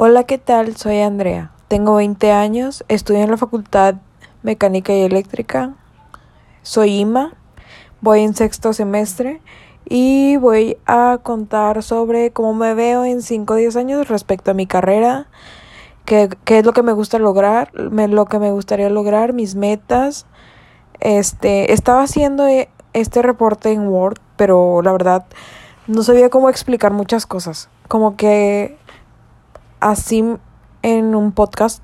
Hola, ¿qué tal? Soy Andrea. Tengo 20 años, estudio en la Facultad Mecánica y Eléctrica. Soy IMA, voy en sexto semestre y voy a contar sobre cómo me veo en 5 o 10 años respecto a mi carrera, qué, qué es lo que me gusta lograr, lo que me gustaría lograr, mis metas. Este, estaba haciendo e, este reporte en Word, pero la verdad no sabía cómo explicar muchas cosas. Como que así en un podcast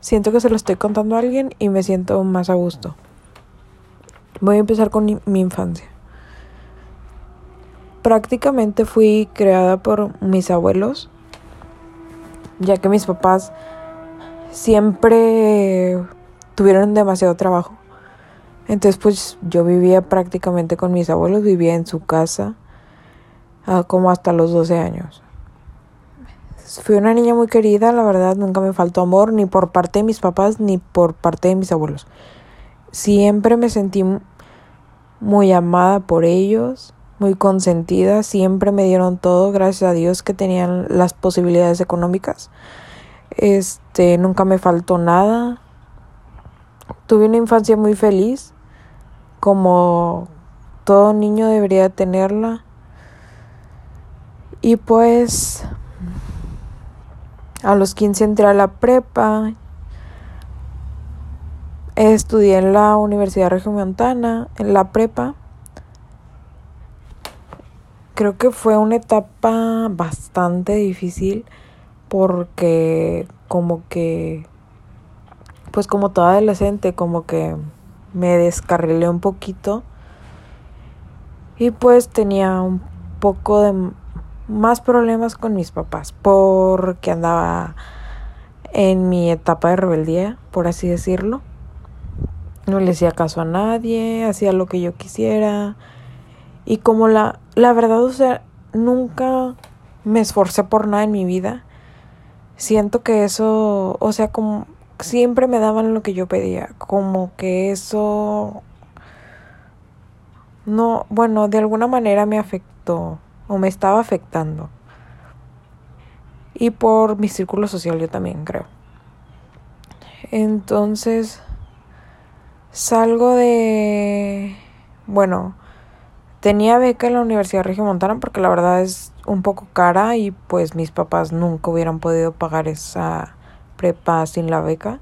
siento que se lo estoy contando a alguien y me siento más a gusto. Voy a empezar con mi infancia. Prácticamente fui creada por mis abuelos, ya que mis papás siempre tuvieron demasiado trabajo. Entonces pues yo vivía prácticamente con mis abuelos, vivía en su casa ah, como hasta los 12 años. Fui una niña muy querida, la verdad, nunca me faltó amor, ni por parte de mis papás, ni por parte de mis abuelos. Siempre me sentí muy amada por ellos, muy consentida, siempre me dieron todo, gracias a Dios que tenían las posibilidades económicas. Este, nunca me faltó nada. Tuve una infancia muy feliz, como todo niño debería tenerla. Y pues a los 15 entré a la prepa. Estudié en la Universidad Regiomontana, en la prepa. Creo que fue una etapa bastante difícil porque como que, pues como toda adolescente, como que me descarrilé un poquito y pues tenía un poco de más problemas con mis papás porque andaba en mi etapa de rebeldía, por así decirlo. No le hacía caso a nadie, hacía lo que yo quisiera. Y como la, la verdad, o sea, nunca me esforcé por nada en mi vida. Siento que eso, o sea, como siempre me daban lo que yo pedía. Como que eso... No, bueno, de alguna manera me afectó o me estaba afectando. Y por mi círculo social yo también creo. Entonces salgo de... Bueno, tenía beca en la Universidad Regiomontana porque la verdad es un poco cara y pues mis papás nunca hubieran podido pagar esa prepa sin la beca.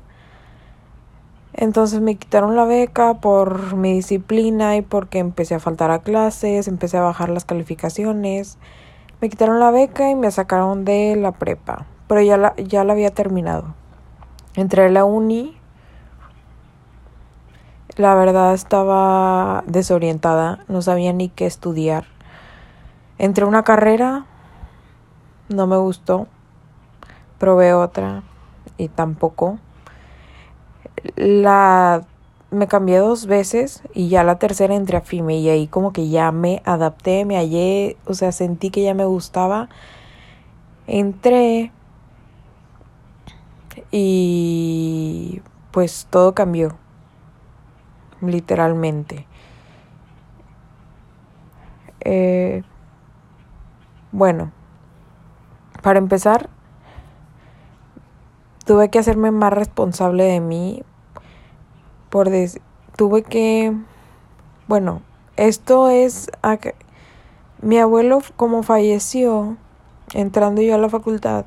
Entonces me quitaron la beca por mi disciplina y porque empecé a faltar a clases, empecé a bajar las calificaciones. Me quitaron la beca y me sacaron de la prepa, pero ya la, ya la había terminado. Entré a la uni. La verdad estaba desorientada, no sabía ni qué estudiar. Entré a una carrera, no me gustó. Probé otra y tampoco la me cambié dos veces y ya la tercera entré a FIME y ahí como que ya me adapté, me hallé, o sea, sentí que ya me gustaba. Entré y pues todo cambió, literalmente. Eh, bueno, para empezar, tuve que hacerme más responsable de mí por tuve que bueno esto es mi abuelo como falleció entrando yo a la facultad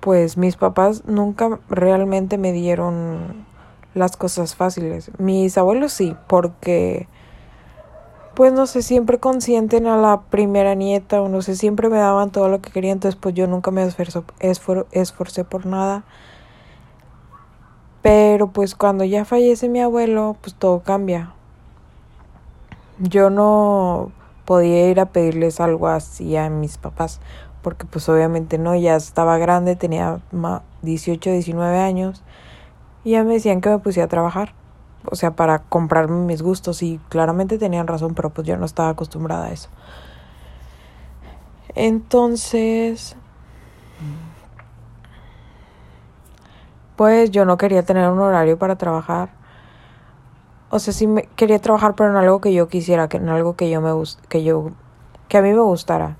pues mis papás nunca realmente me dieron las cosas fáciles. Mis abuelos sí porque pues no sé, siempre consienten a la primera nieta o no sé, siempre me daban todo lo que quería, entonces pues yo nunca me esforcé por nada. Pero pues cuando ya fallece mi abuelo, pues todo cambia. Yo no podía ir a pedirles algo así a mis papás, porque pues obviamente no, ya estaba grande, tenía 18, 19 años, y ya me decían que me pusiera a trabajar o sea, para comprarme mis gustos y claramente tenían razón, pero pues yo no estaba acostumbrada a eso. Entonces, pues yo no quería tener un horario para trabajar. O sea, sí me quería trabajar, pero en algo que yo quisiera, que en algo que yo me que yo que a mí me gustara.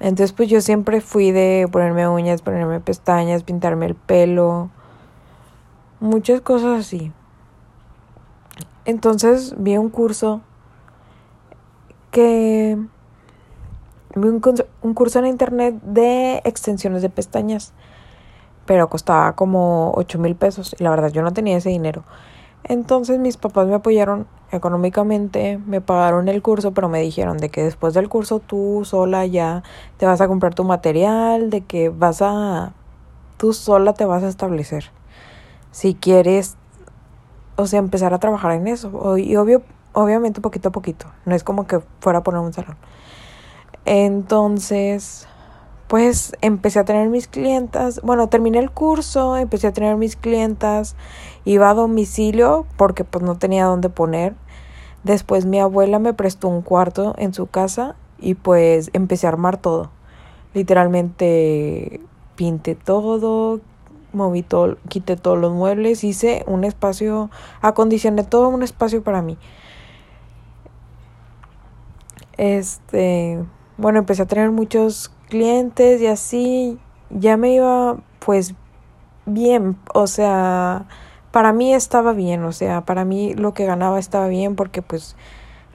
Entonces pues yo siempre fui de ponerme uñas, ponerme pestañas, pintarme el pelo, muchas cosas así. Entonces vi un curso que vi un, un, curso en internet de extensiones de pestañas, pero costaba como 8 mil pesos y la verdad yo no tenía ese dinero. Entonces mis papás me apoyaron económicamente, me pagaron el curso, pero me dijeron de que después del curso tú sola ya te vas a comprar tu material, de que vas a, tú sola te vas a establecer. Si quieres, o sea, empezar a trabajar en eso. Y obvio, obviamente poquito a poquito, no es como que fuera a poner un salón. Entonces, pues empecé a tener mis clientas, bueno, terminé el curso, empecé a tener mis clientas, iba a domicilio porque pues no tenía dónde poner. Después mi abuela me prestó un cuarto en su casa y pues empecé a armar todo. Literalmente pinté todo, moví todo, quité todos los muebles, hice un espacio, acondicioné todo un espacio para mí. Este, bueno, empecé a tener muchos clientes y así ya me iba pues bien, o sea, para mí estaba bien, o sea, para mí lo que ganaba estaba bien porque pues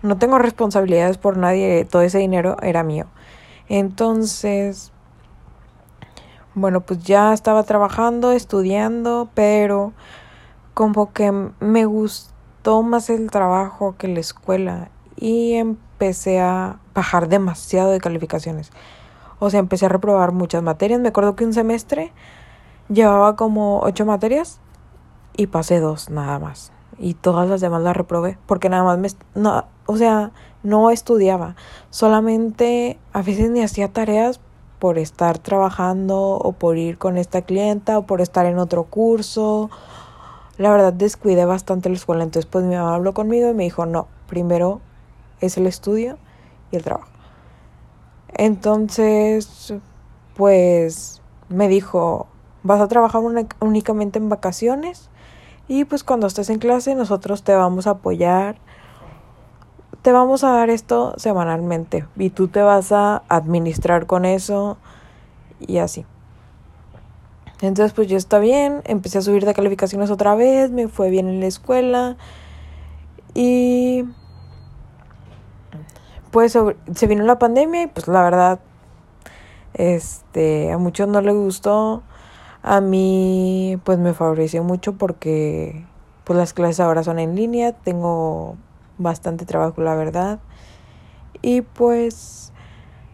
no tengo responsabilidades por nadie, todo ese dinero era mío. Entonces, bueno, pues ya estaba trabajando, estudiando, pero como que me gustó más el trabajo que la escuela y empecé a bajar demasiado de calificaciones. O sea, empecé a reprobar muchas materias. Me acuerdo que un semestre llevaba como ocho materias y pasé dos nada más. Y todas las demás las reprobé porque nada más me... No, o sea, no estudiaba. Solamente a veces ni hacía tareas por estar trabajando o por ir con esta clienta o por estar en otro curso. La verdad descuidé bastante la escuela. Entonces pues mi mamá habló conmigo y me dijo, no, primero es el estudio y el trabajo. Entonces, pues me dijo, vas a trabajar únicamente en vacaciones y pues cuando estés en clase nosotros te vamos a apoyar, te vamos a dar esto semanalmente y tú te vas a administrar con eso y así. Entonces pues yo está bien, empecé a subir de calificaciones otra vez, me fue bien en la escuela y pues se vino la pandemia y pues la verdad este a muchos no les gustó a mí pues me favoreció mucho porque pues las clases ahora son en línea tengo bastante trabajo la verdad y pues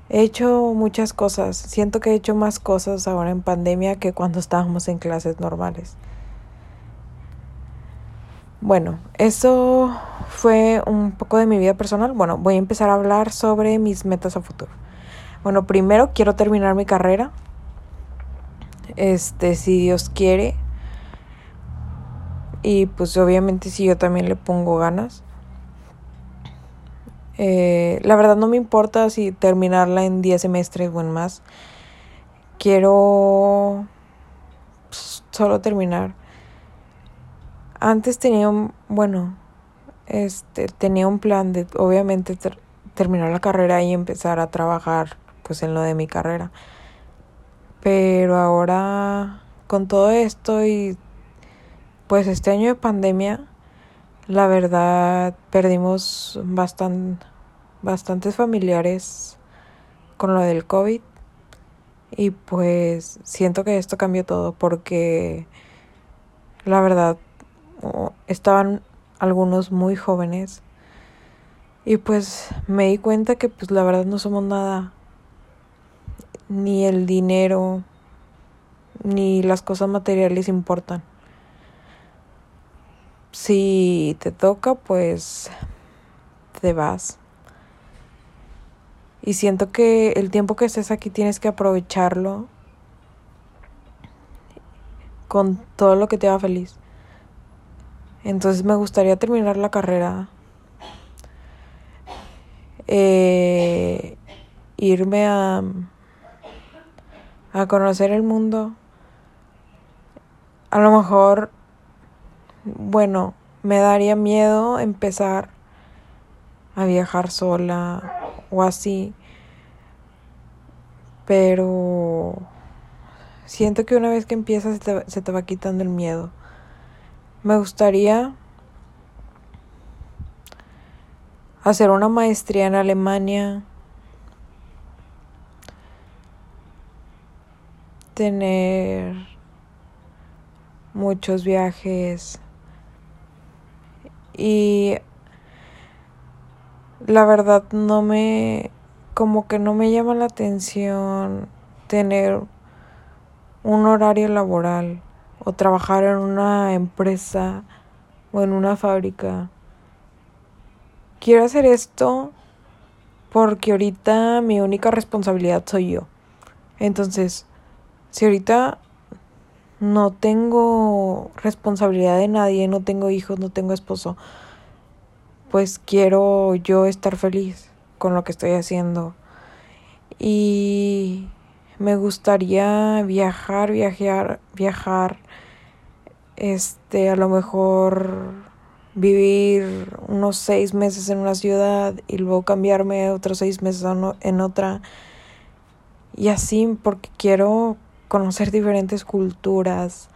he hecho muchas cosas siento que he hecho más cosas ahora en pandemia que cuando estábamos en clases normales bueno, eso fue un poco de mi vida personal. Bueno, voy a empezar a hablar sobre mis metas a futuro. Bueno, primero quiero terminar mi carrera. Este, si Dios quiere. Y pues obviamente si yo también le pongo ganas. Eh, la verdad no me importa si terminarla en 10 semestres o en más. Quiero pues, solo terminar antes tenía un, bueno, este, tenía un plan de obviamente terminar la carrera y empezar a trabajar pues en lo de mi carrera. Pero ahora con todo esto y pues este año de pandemia, la verdad perdimos bastan, bastantes familiares con lo del COVID y pues siento que esto cambió todo porque la verdad estaban algunos muy jóvenes y pues me di cuenta que pues la verdad no somos nada. Ni el dinero ni las cosas materiales importan si te toca pues te vas y siento que el tiempo que estés aquí tienes que aprovecharlo con todo lo que te haga feliz entonces me gustaría terminar la carrera. Eh, irme a, a conocer el mundo. A lo mejor, bueno, me daría miedo empezar a viajar sola o así. Pero siento que una vez que empiezas se te, se te va quitando el miedo. Me gustaría hacer una maestría en Alemania, tener muchos viajes y la verdad no me como que no me llama la atención tener un horario laboral o trabajar en una empresa o en una fábrica quiero hacer esto porque ahorita mi única responsabilidad soy yo. Entonces, si ahorita no tengo responsabilidad de nadie, no tengo hijos, no tengo esposo, pues quiero yo estar feliz con lo que estoy haciendo. Y me gustaría viajar, viajar, viajar. Este, a lo mejor vivir unos seis meses en una ciudad y luego cambiarme otros seis meses en otra. Y así porque quiero conocer diferentes culturas,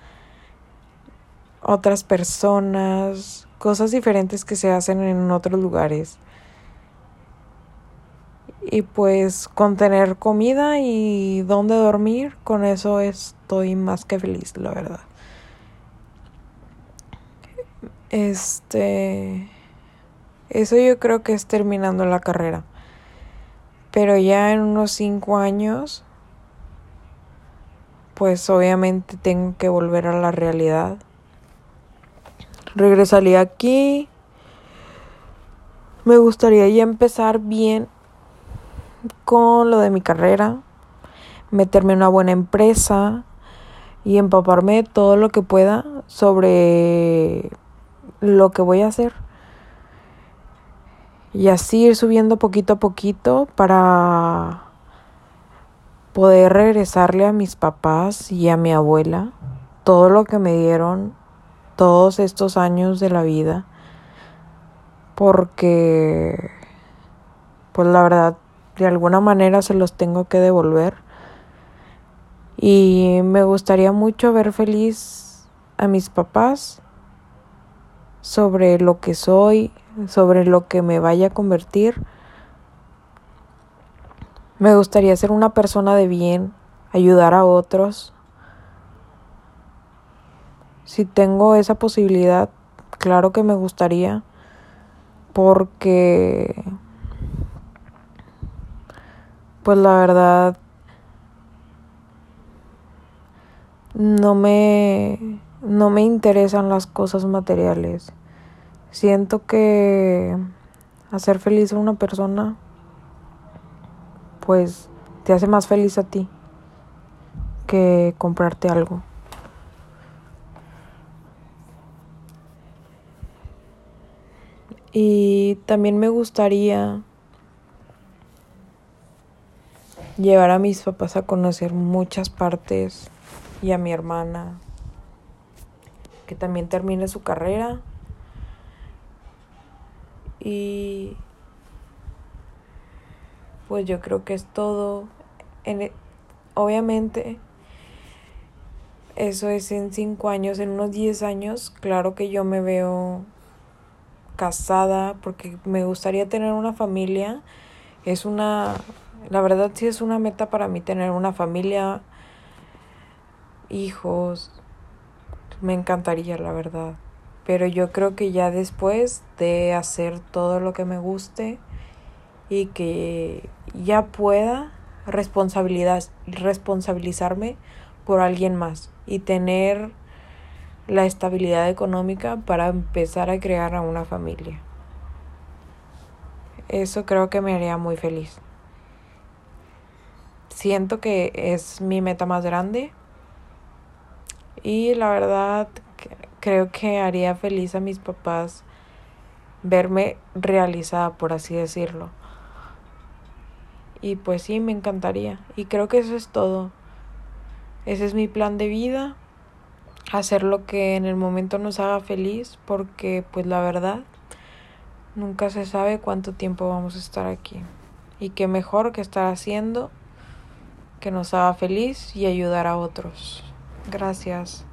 otras personas, cosas diferentes que se hacen en otros lugares. Y pues con tener comida y dónde dormir, con eso estoy más que feliz, la verdad. Este, eso yo creo que es terminando la carrera. Pero ya en unos cinco años, pues obviamente tengo que volver a la realidad. Regresaría aquí. Me gustaría ya empezar bien con lo de mi carrera, meterme en una buena empresa y empaparme todo lo que pueda sobre lo que voy a hacer. Y así ir subiendo poquito a poquito para poder regresarle a mis papás y a mi abuela todo lo que me dieron todos estos años de la vida. Porque, pues la verdad, de alguna manera se los tengo que devolver. Y me gustaría mucho ver feliz a mis papás sobre lo que soy, sobre lo que me vaya a convertir. Me gustaría ser una persona de bien, ayudar a otros. Si tengo esa posibilidad, claro que me gustaría, porque, pues la verdad, no me no me interesan las cosas materiales. Siento que hacer feliz a una persona, pues te hace más feliz a ti que comprarte algo. Y también me gustaría llevar a mis papás a conocer muchas partes y a mi hermana que también termine su carrera. Y pues yo creo que es todo. En, e, obviamente, eso es en cinco años, en unos diez años, claro que yo me veo casada porque me gustaría tener una familia. Es una, la verdad sí es una meta para mí tener una familia, hijos, me encantaría, la verdad. Pero yo creo que ya después de hacer todo lo que me guste y que ya pueda responsabilizarme por alguien más y tener la estabilidad económica para empezar a crear a una familia. Eso creo que me haría muy feliz. Siento que es mi meta más grande y la verdad creo que haría feliz a mis papás verme realizada, por así decirlo. Y pues sí, me encantaría. Y creo que eso es todo. Ese es mi plan de vida. Hacer lo que en el momento nos haga feliz porque pues la verdad nunca se sabe cuánto tiempo vamos a estar aquí. Y qué mejor que estar haciendo que nos haga feliz y ayudar a otros. Gracias.